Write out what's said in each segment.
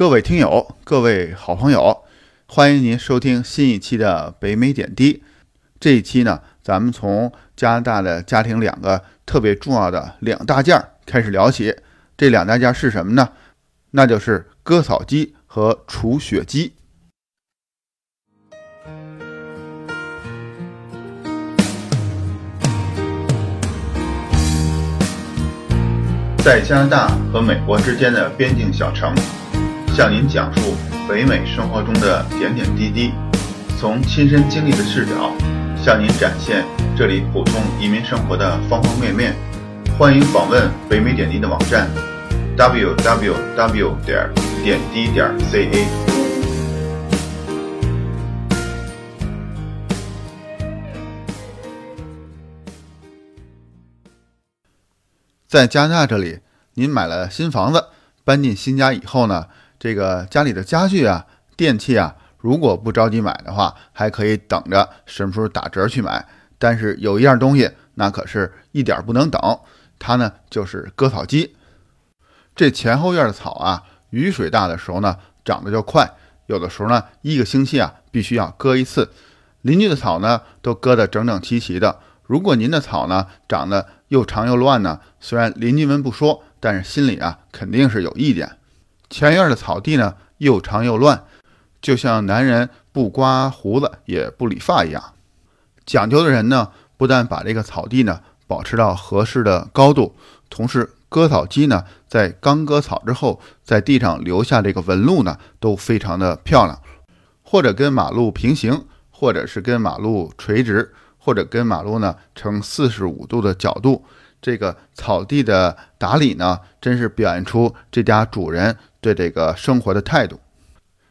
各位听友，各位好朋友，欢迎您收听新一期的北美点滴。这一期呢，咱们从加拿大的家庭两个特别重要的两大件开始聊起。这两大件是什么呢？那就是割草机和除雪机。在加拿大和美国之间的边境小城。向您讲述北美生活中的点点滴滴，从亲身经历的视角向您展现这里普通移民生活的方方面面。欢迎访问北美点滴的网站：www. 点点滴点 ca。在加拿大这里，您买了新房子，搬进新家以后呢？这个家里的家具啊、电器啊，如果不着急买的话，还可以等着什么时候打折去买。但是有一样东西，那可是一点不能等，它呢就是割草机。这前后院的草啊，雨水大的时候呢长得就快，有的时候呢一个星期啊必须要割一次。邻居的草呢都割得整整齐齐的。如果您的草呢长得又长又乱呢，虽然邻居们不说，但是心里啊肯定是有意见。前院的草地呢，又长又乱，就像男人不刮胡子也不理发一样。讲究的人呢，不但把这个草地呢保持到合适的高度，同时割草机呢在刚割草之后，在地上留下这个纹路呢，都非常的漂亮，或者跟马路平行，或者是跟马路垂直，或者跟马路呢呈四十五度的角度。这个草地的打理呢，真是表现出这家主人。对这个生活的态度，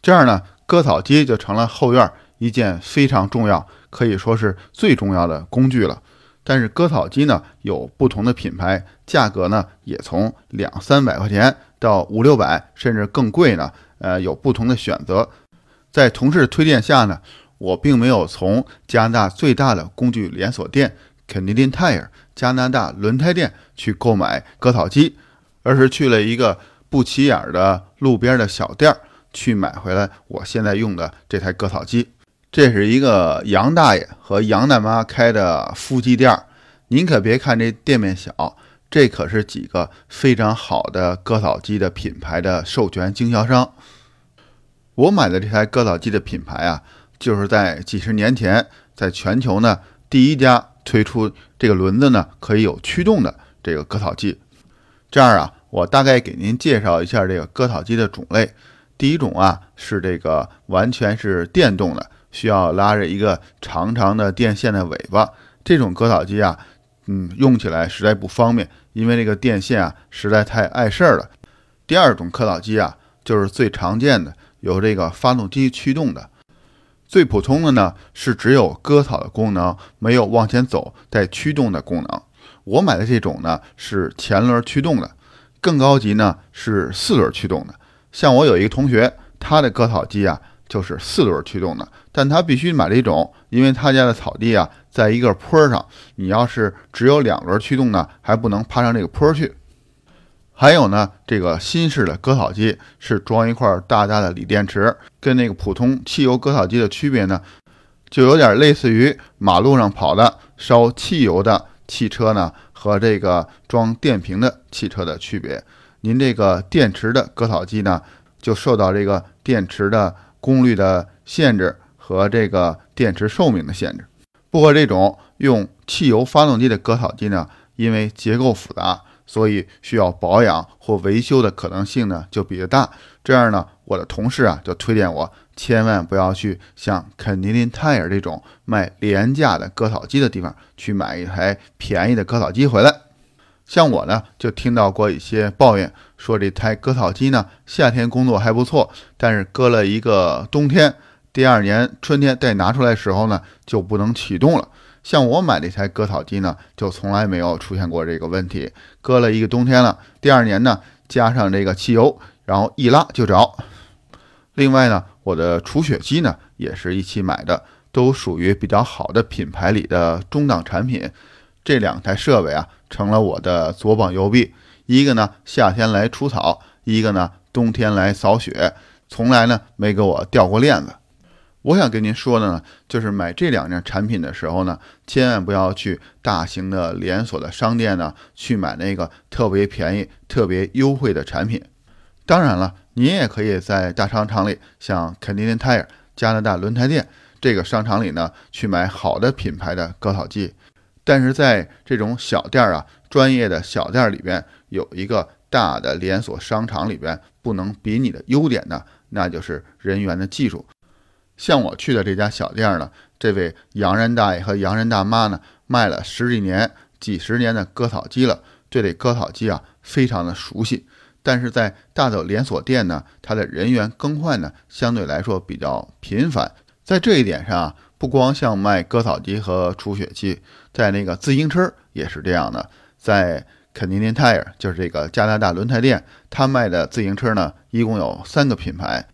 这样呢，割草机就成了后院一件非常重要，可以说是最重要的工具了。但是割草机呢有不同的品牌，价格呢也从两三百块钱到五六百，甚至更贵呢。呃，有不同的选择。在同事推荐下呢，我并没有从加拿大最大的工具连锁店 Canadian Tire 加拿大轮胎店去购买割草机，而是去了一个。不起眼的路边的小店儿去买回来，我现在用的这台割草机，这是一个杨大爷和杨大妈开的夫妻店儿。您可别看这店面小，这可是几个非常好的割草机的品牌的授权经销商。我买的这台割草机的品牌啊，就是在几十年前，在全球呢第一家推出这个轮子呢可以有驱动的这个割草机。这样啊。我大概给您介绍一下这个割草机的种类。第一种啊是这个完全是电动的，需要拉着一个长长的电线的尾巴。这种割草机啊，嗯，用起来实在不方便，因为这个电线啊实在太碍事儿了。第二种割草机啊，就是最常见的，由这个发动机驱动的。最普通的呢是只有割草的功能，没有往前走带驱动的功能。我买的这种呢是前轮驱动的。更高级呢是四轮驱动的，像我有一个同学，他的割草机啊就是四轮驱动的，但他必须买这种，因为他家的草地啊在一个坡上，你要是只有两轮驱动呢，还不能爬上这个坡去。还有呢，这个新式的割草机是装一块大大的锂电池，跟那个普通汽油割草机的区别呢，就有点类似于马路上跑的烧汽油的汽车呢。和这个装电瓶的汽车的区别，您这个电池的割草机呢，就受到这个电池的功率的限制和这个电池寿命的限制。不过这种用汽油发动机的割草机呢，因为结构复杂，所以需要保养或维修的可能性呢就比较大。这样呢，我的同事啊就推荐我。千万不要去像肯尼林泰尔这种卖廉价的割草机的地方去买一台便宜的割草机回来。像我呢，就听到过一些抱怨，说这台割草机呢，夏天工作还不错，但是割了一个冬天，第二年春天再拿出来时候呢，就不能启动了。像我买这台割草机呢，就从来没有出现过这个问题。割了一个冬天了，第二年呢，加上这个汽油，然后一拉就着。另外呢，我的除雪机呢也是一起买的，都属于比较好的品牌里的中档产品。这两台设备啊，成了我的左膀右臂。一个呢夏天来除草，一个呢冬天来扫雪，从来呢没给我掉过链子。我想跟您说的呢，就是买这两件产品的时候呢，千万不要去大型的连锁的商店呢去买那个特别便宜、特别优惠的产品。当然了，您也可以在大商场里，像肯尼迪 tire、加拿大轮胎店这个商场里呢去买好的品牌的割草机。但是在这种小店儿啊，专业的小店里边，有一个大的连锁商场里边不能比拟的优点呢，那就是人员的技术。像我去的这家小店呢，这位洋人大爷和洋人大妈呢，卖了十几年、几十年的割草机了，对这割草机啊非常的熟悉。但是在大的连锁店呢，它的人员更换呢相对来说比较频繁。在这一点上啊，不光像卖割草机和除雪机，在那个自行车也是这样的。在肯尼迪 tire 就是这个加拿大轮胎店，他卖的自行车呢，一共有三个品牌。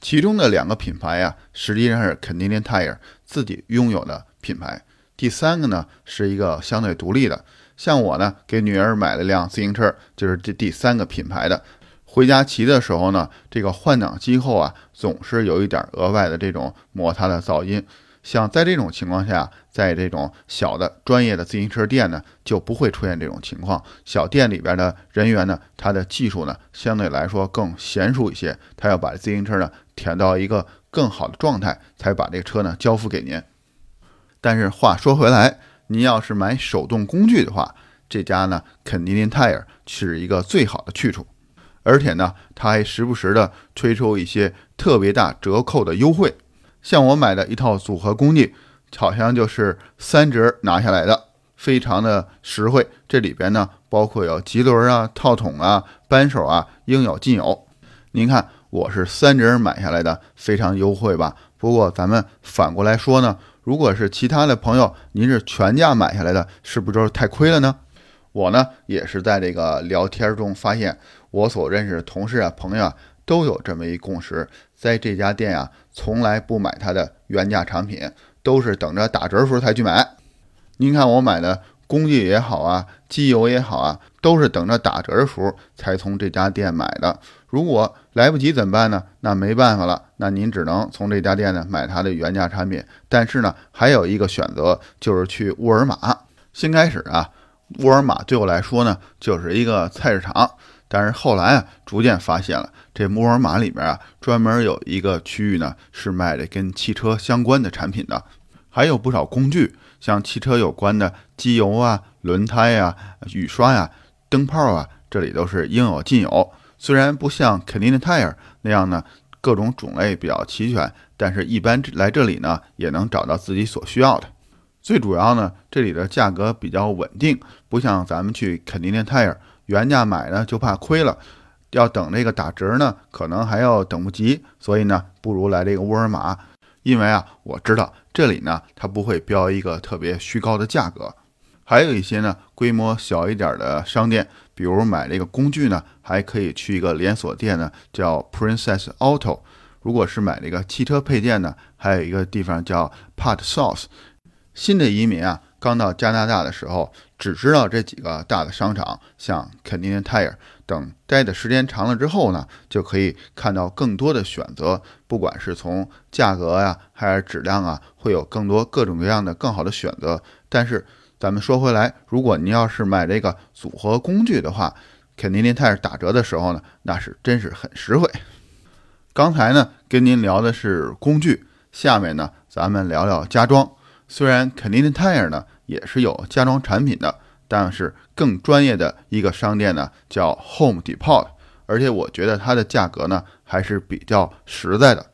其中的两个品牌呀，实际上是肯尼迪 tire 自己拥有的品牌。第三个呢，是一个相对独立的。像我呢，给女儿买了辆自行车，就是这第三个品牌的。回家骑的时候呢，这个换挡机后啊，总是有一点额外的这种摩擦的噪音。像在这种情况下，在这种小的专业的自行车店呢，就不会出现这种情况。小店里边的人员呢，他的技术呢，相对来说更娴熟一些，他要把自行车呢舔到一个更好的状态，才把这个车呢交付给您。但是话说回来，您要是买手动工具的话，这家呢肯尼迪泰尔是一个最好的去处，而且呢，他还时不时的推出一些特别大折扣的优惠。像我买的一套组合工具，好像就是三折拿下来的，非常的实惠。这里边呢，包括有棘轮啊、套筒啊、扳手啊，应有尽有。您看，我是三折买下来的，非常优惠吧？不过咱们反过来说呢，如果是其他的朋友，您是全价买下来的，是不是就是太亏了呢？我呢，也是在这个聊天中发现，我所认识的同事啊、朋友啊，都有这么一共识。在这家店啊，从来不买它的原价产品，都是等着打折时候才去买。您看我买的工具也好啊，机油也好啊，都是等着打折的时候才从这家店买的。如果来不及怎么办呢？那没办法了，那您只能从这家店呢买它的原价产品。但是呢，还有一个选择就是去沃尔玛。先开始啊，沃尔玛对我来说呢就是一个菜市场。但是后来啊，逐渐发现了这沃尔玛里面啊，专门有一个区域呢，是卖的跟汽车相关的产品的，还有不少工具，像汽车有关的机油啊、轮胎呀、雨刷呀、灯泡啊，这里都是应有尽有。虽然不像肯尼迪 tire 那样呢，各种种类比较齐全，但是一般来这里呢，也能找到自己所需要的。最主要呢，这里的价格比较稳定，不像咱们去肯尼迪 tire。原价买呢就怕亏了，要等这个打折呢，可能还要等不及，所以呢，不如来这个沃尔玛，因为啊，我知道这里呢，它不会标一个特别虚高的价格。还有一些呢，规模小一点的商店，比如买这个工具呢，还可以去一个连锁店呢，叫 Princess Auto。如果是买这个汽车配件呢，还有一个地方叫 Part Source。新的移民啊。刚到加拿大的时候，只知道这几个大的商场，像肯尼迪 tire 等。待的时间长了之后呢，就可以看到更多的选择，不管是从价格呀，还是质量啊，会有更多各种各样的更好的选择。但是咱们说回来，如果您要是买这个组合工具的话，肯尼迪泰尔打折的时候呢，那是真是很实惠。刚才呢跟您聊的是工具，下面呢咱们聊聊家装。虽然肯尼迪泰尔呢。也是有家装产品的，但是更专业的一个商店呢，叫 Home Depot，而且我觉得它的价格呢还是比较实在的。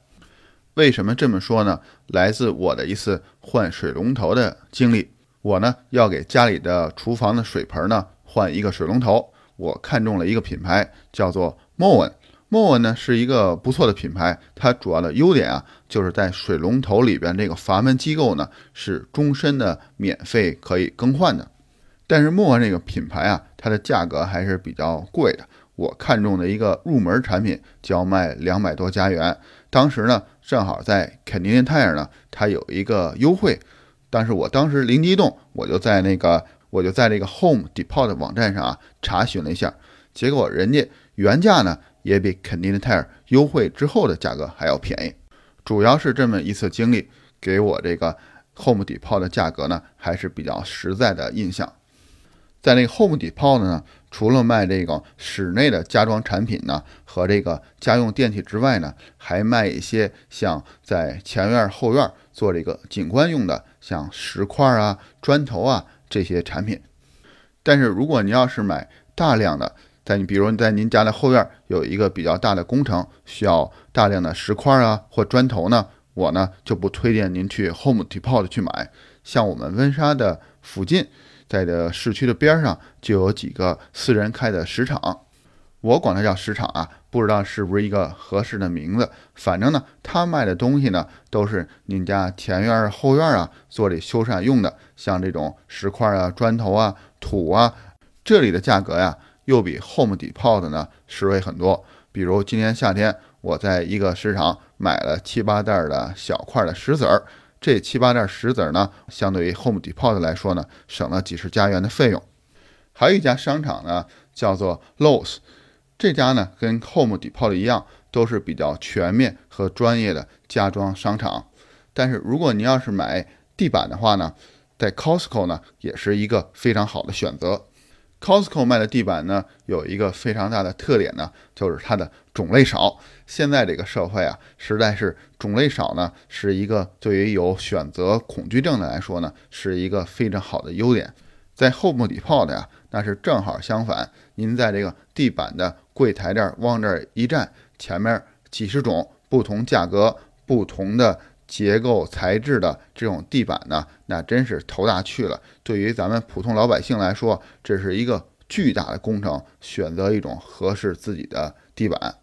为什么这么说呢？来自我的一次换水龙头的经历。我呢要给家里的厨房的水盆呢换一个水龙头，我看中了一个品牌，叫做 Moen。莫文呢是一个不错的品牌，它主要的优点啊，就是在水龙头里边这个阀门机构呢是终身的免费可以更换的。但是莫文这个品牌啊，它的价格还是比较贵的。我看中的一个入门产品就要卖两百多加元。当时呢，正好在肯尼迪 tire 呢，它有一个优惠。但是我当时灵机一动，我就在那个我就在这个 Home Depot 网站上啊查询了一下，结果人家。原价呢也比肯尼的泰尔优惠之后的价格还要便宜。主要是这么一次经历，给我这个 Home Depot 的价格呢还是比较实在的印象。在那个 Home Depot 呢，除了卖这个室内的家装产品呢和这个家用电器之外呢，还卖一些像在前院后院做这个景观用的，像石块啊、砖头啊这些产品。但是如果您要是买大量的，在你比如在您家的后院有一个比较大的工程，需要大量的石块啊或砖头呢，我呢就不推荐您去 Home Depot 去买。像我们温莎的附近。在这市区的边上就有几个私人开的石场，我管它叫石场啊，不知道是不是一个合适的名字。反正呢，他卖的东西呢都是您家前院后院啊做这修缮用的，像这种石块啊、砖头啊、土啊，这里的价格呀又比 Home Depot 的呢实惠很多。比如今年夏天，我在一个市场买了七八袋的小块的石子儿。这七八袋石子呢，相对于 Home Depot 来说呢，省了几十加元的费用。还有一家商场呢，叫做 Lowe's，这家呢跟 Home Depot 一样，都是比较全面和专业的家装商场。但是如果您要是买地板的话呢，在 Costco 呢也是一个非常好的选择。Costco 卖的地板呢，有一个非常大的特点呢，就是它的种类少。现在这个社会啊，实在是种类少呢，是一个对于有选择恐惧症的来说呢，是一个非常好的优点。在 Home Depot 的呀，那是正好相反。您在这个地板的柜台这儿往这儿一站，前面几十种不同价格、不同的。结构材质的这种地板呢，那真是头大去了。对于咱们普通老百姓来说，这是一个巨大的工程。选择一种合适自己的地板，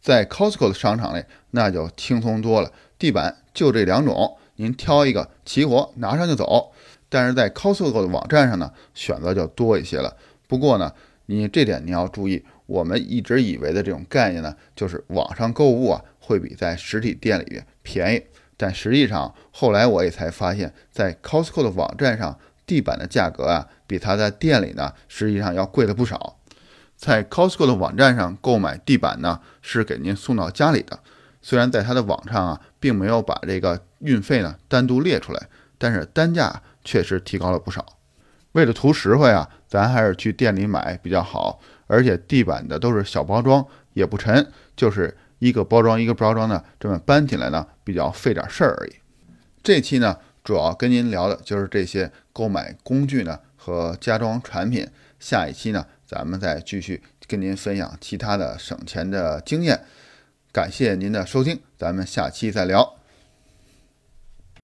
在 Costco 的商场里，那就轻松多了。地板就这两种，您挑一个，齐活拿上就走。但是在 Costco 的网站上呢，选择就多一些了。不过呢，你这点你要注意，我们一直以为的这种概念呢，就是网上购物啊，会比在实体店里便宜。但实际上，后来我也才发现，在 Costco 的网站上，地板的价格啊，比它在店里呢，实际上要贵了不少。在 Costco 的网站上购买地板呢，是给您送到家里的。虽然在它的网上啊，并没有把这个运费呢单独列出来，但是单价确实提高了不少。为了图实惠啊，咱还是去店里买比较好。而且地板的都是小包装，也不沉，就是。一个包装一个包装的，这么搬起来呢，比较费点事儿而已。这期呢，主要跟您聊的就是这些购买工具呢和家装产品。下一期呢，咱们再继续跟您分享其他的省钱的经验。感谢您的收听，咱们下期再聊。